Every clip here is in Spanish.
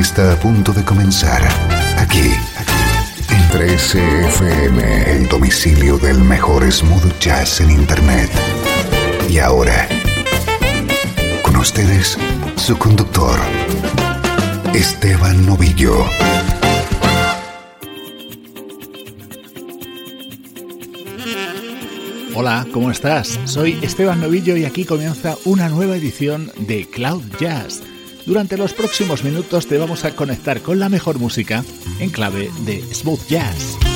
Está a punto de comenzar aquí en 13FM, el domicilio del mejor smooth jazz en Internet. Y ahora, con ustedes, su conductor, Esteban Novillo. Hola, ¿cómo estás? Soy Esteban Novillo y aquí comienza una nueva edición de Cloud Jazz. Durante los próximos minutos te vamos a conectar con la mejor música en clave de smooth jazz.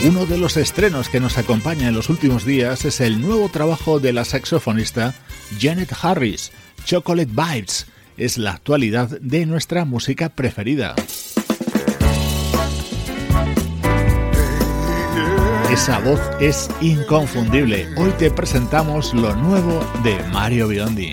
De los estrenos que nos acompaña en los últimos días es el nuevo trabajo de la saxofonista Janet Harris, Chocolate Vibes. Es la actualidad de nuestra música preferida. Esa voz es inconfundible. Hoy te presentamos lo nuevo de Mario Biondi.